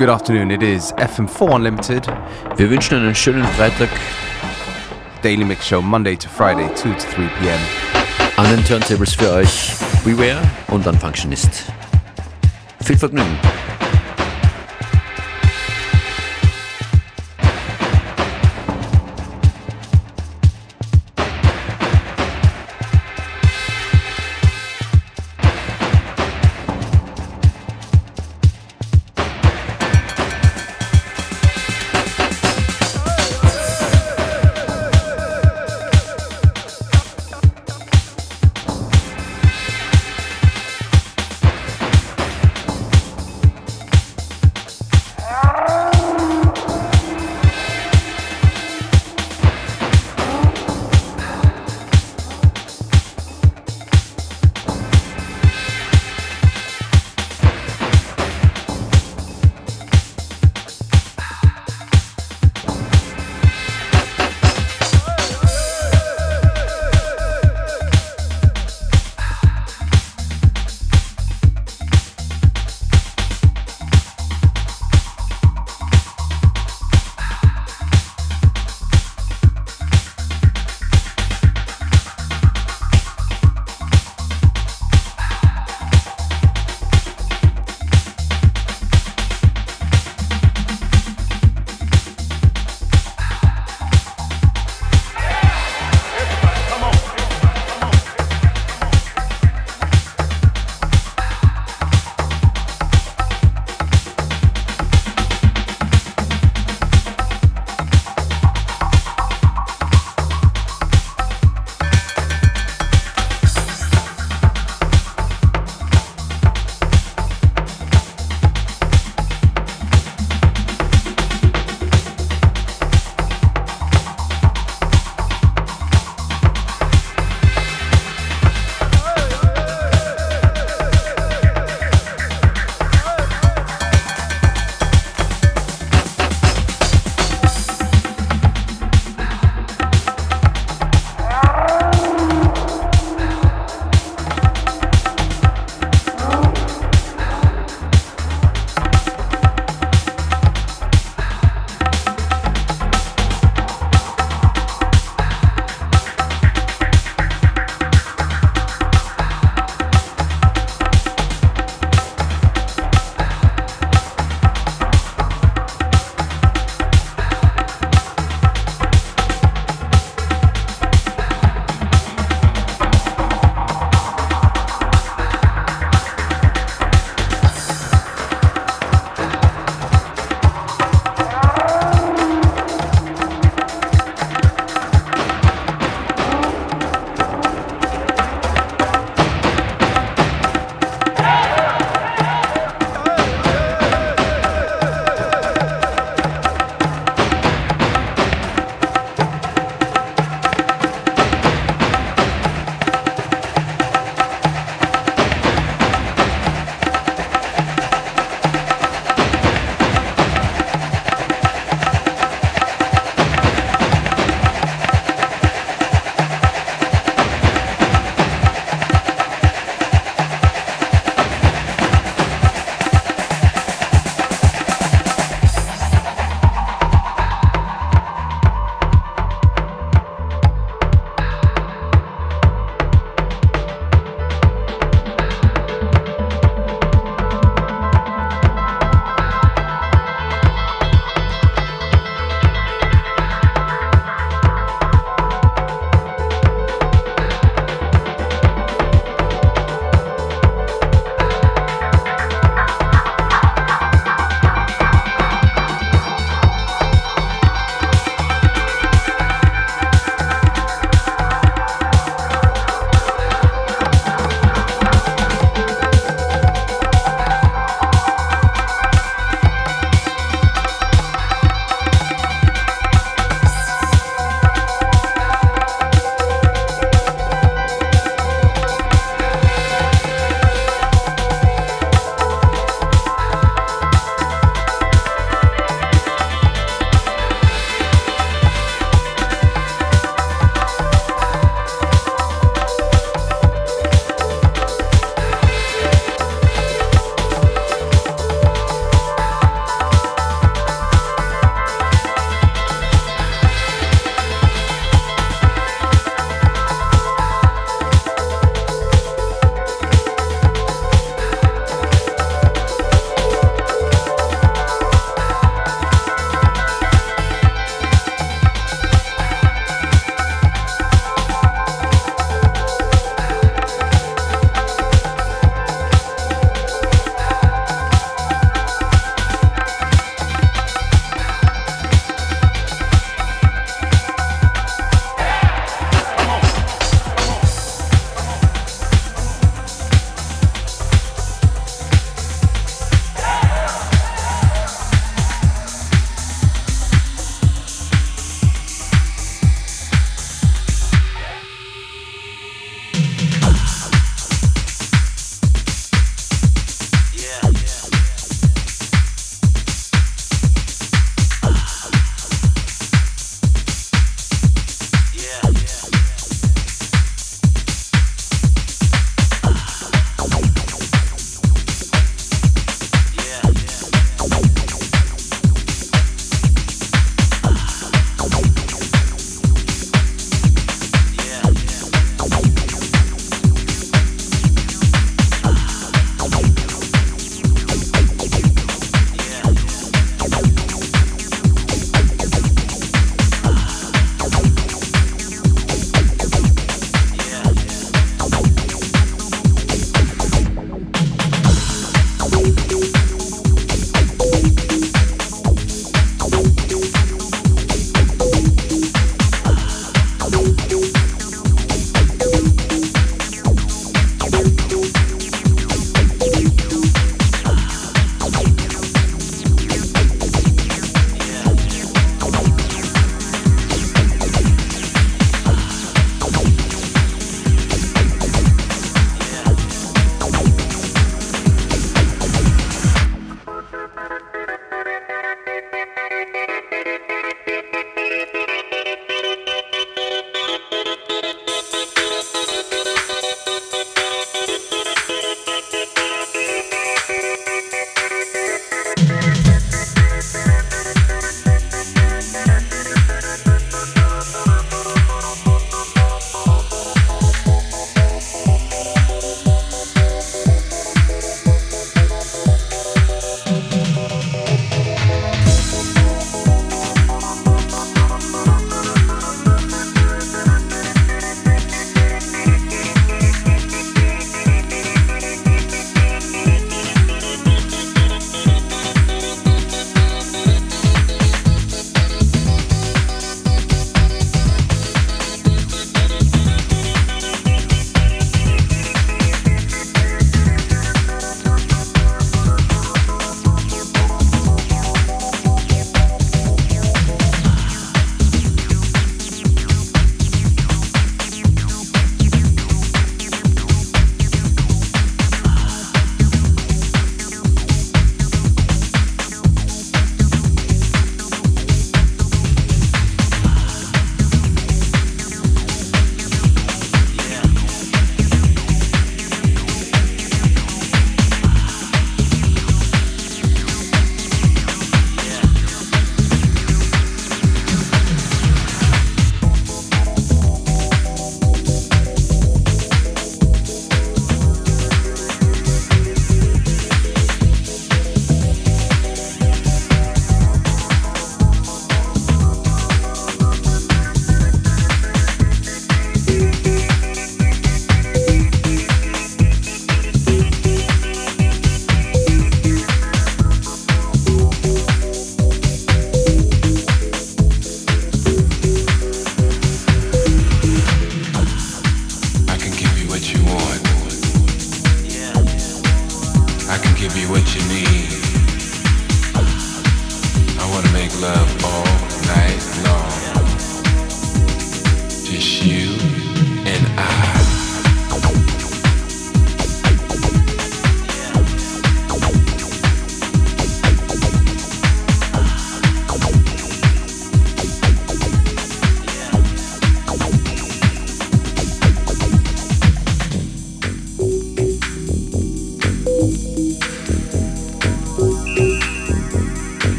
Good afternoon, it is FM4 Unlimited. Wir wünschen einen schönen Freitag. Daily Mix Show, Monday to Friday, 2 to 3 p.m. An den Turntables für euch Beware und dann Functionist. Viel Vergnügen.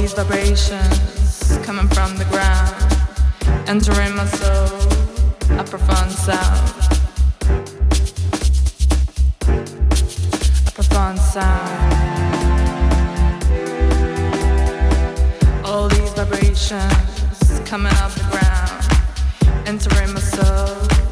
These vibrations coming from the ground, entering my soul, a profound sound. A profound sound. All these vibrations coming up the ground, entering my soul,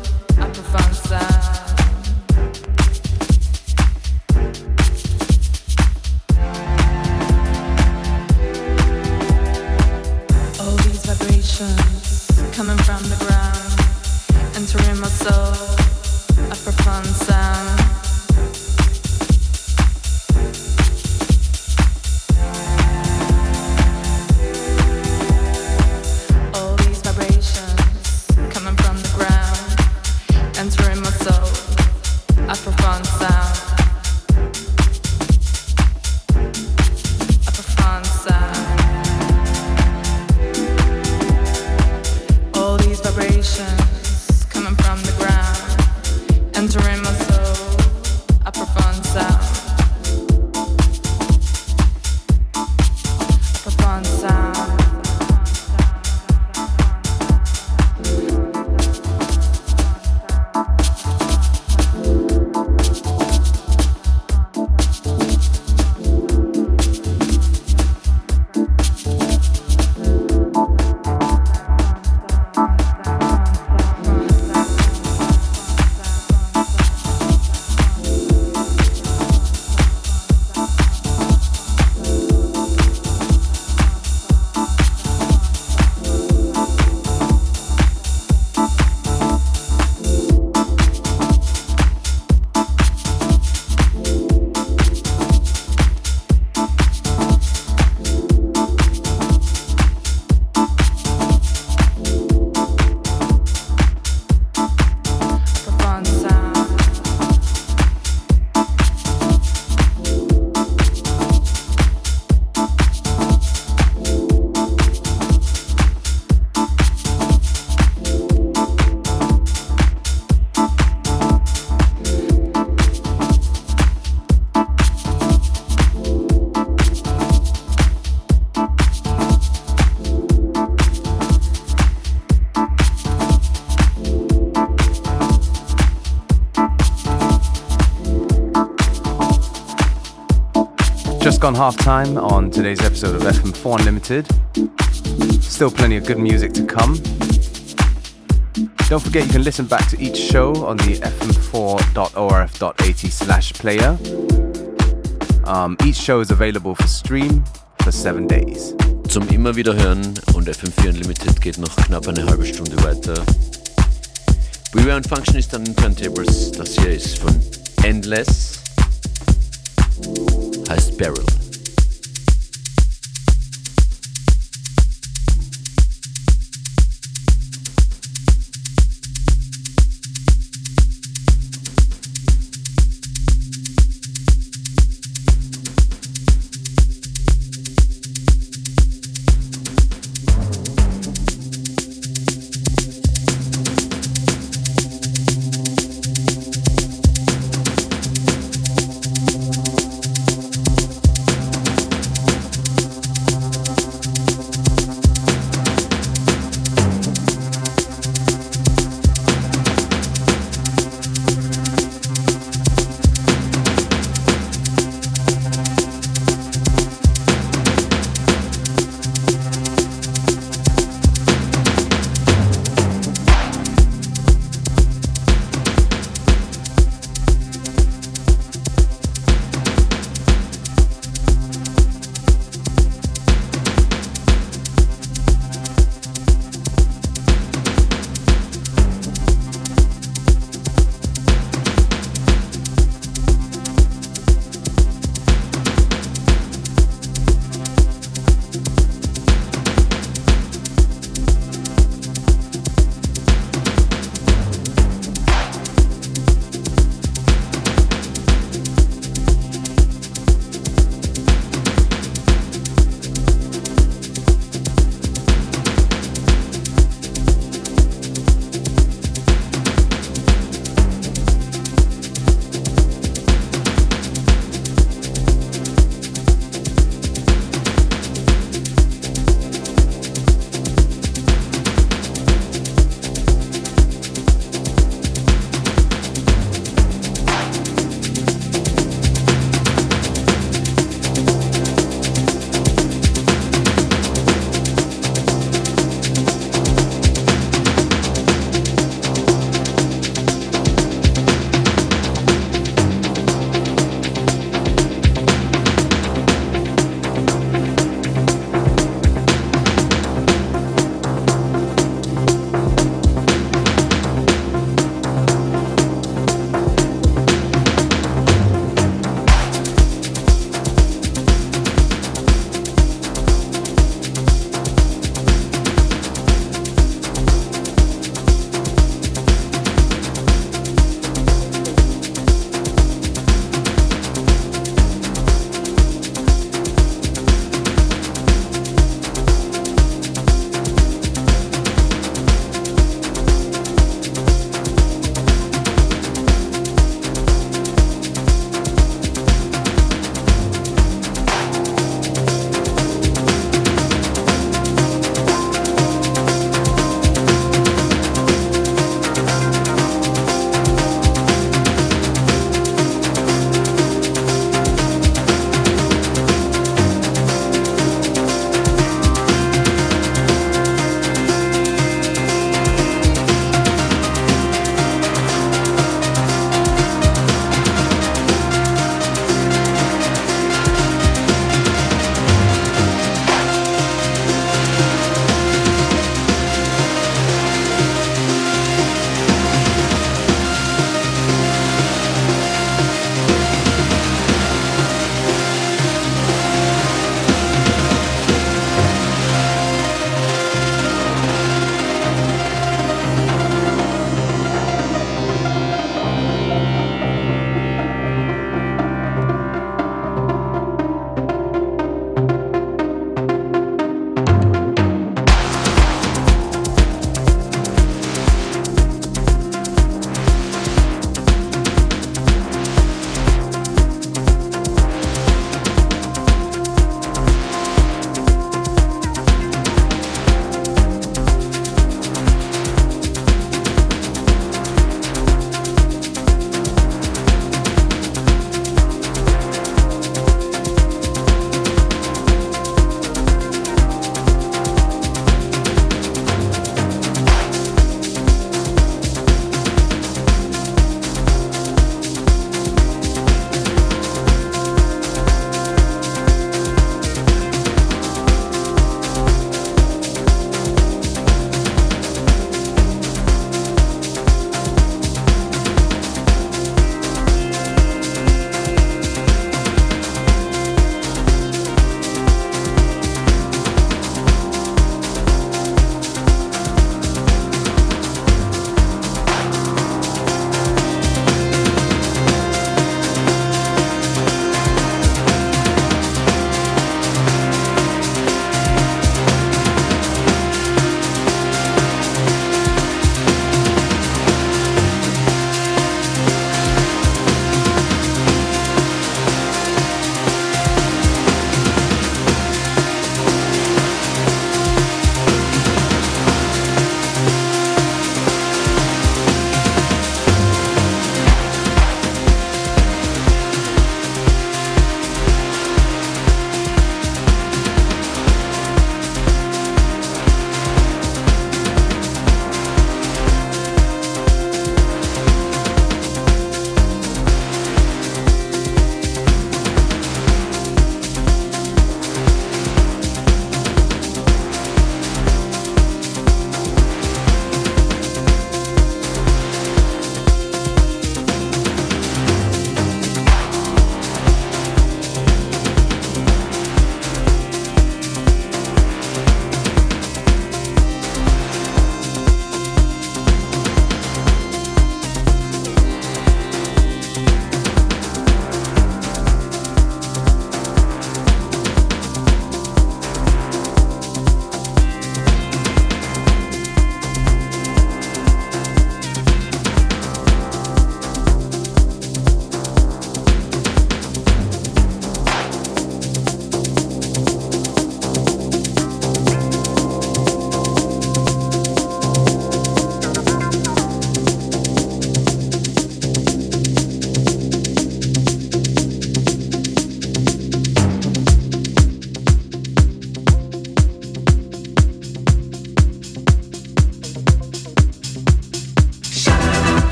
gone half time on today's episode of FM4 Unlimited. Still plenty of good music to come. Don't forget you can listen back to each show on the fm4.orf.at slash player. Um, each show is available for stream for seven days. Zum immer wieder hören und FM4 Unlimited geht noch knapp eine halbe Stunde weiter. Beware und Functionist an den Turntables. Das hier ist von Endless. Heißt Barrel.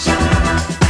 Shine.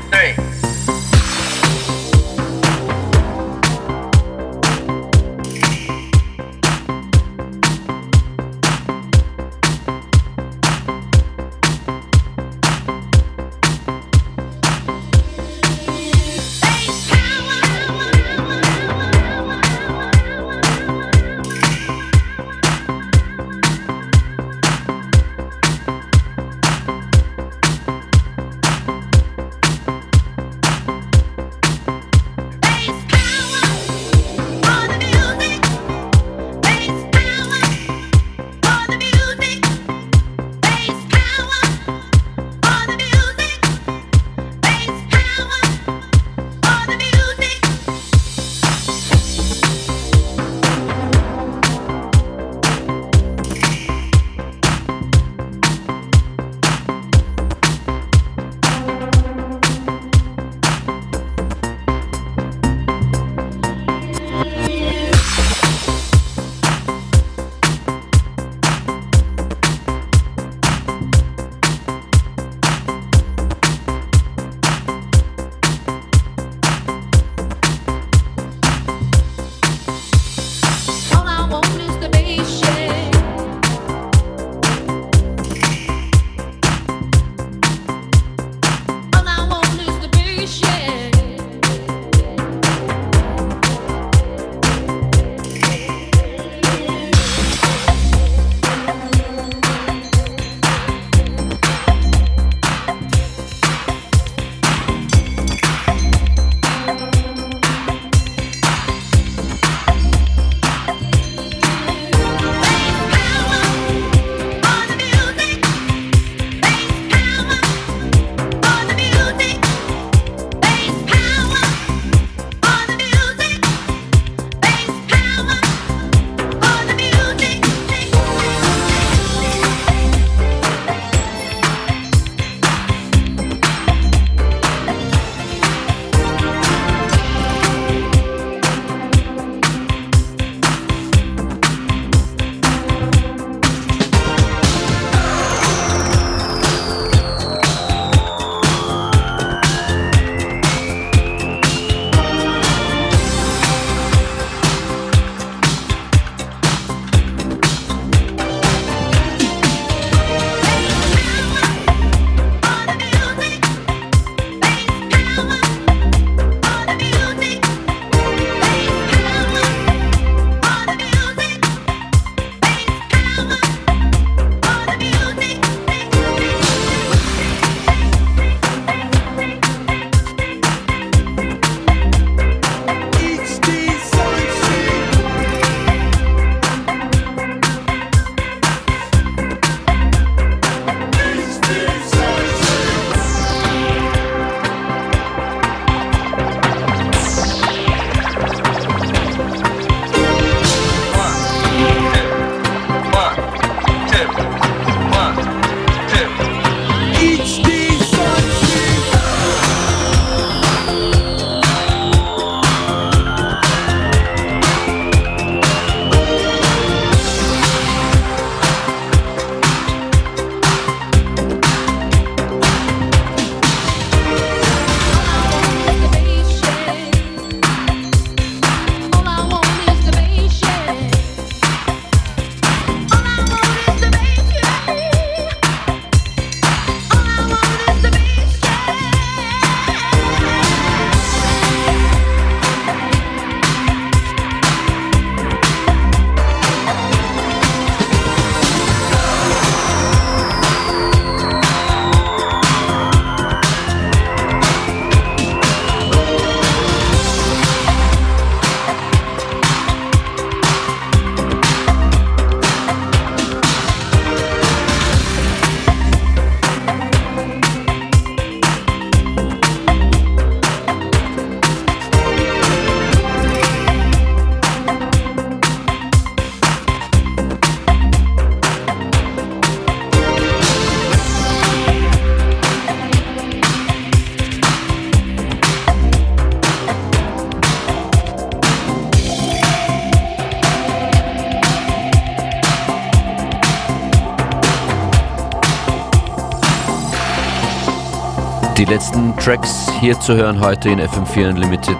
Letzten Tracks hier zu hören heute in FM4 Unlimited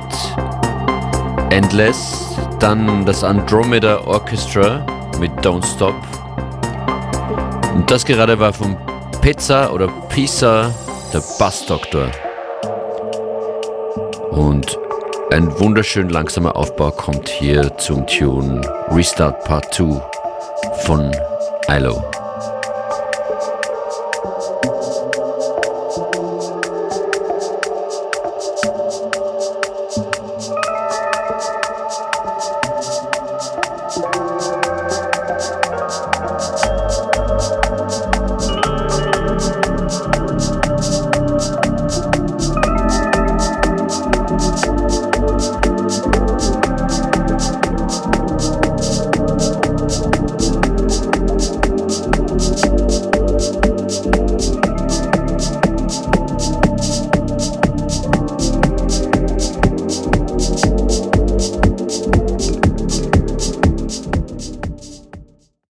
Endless, dann das Andromeda Orchestra mit Don't Stop. Und das gerade war von Pizza oder Pisa, der Bass Doctor. Und ein wunderschön langsamer Aufbau kommt hier zum Tune Restart Part 2 von ILO.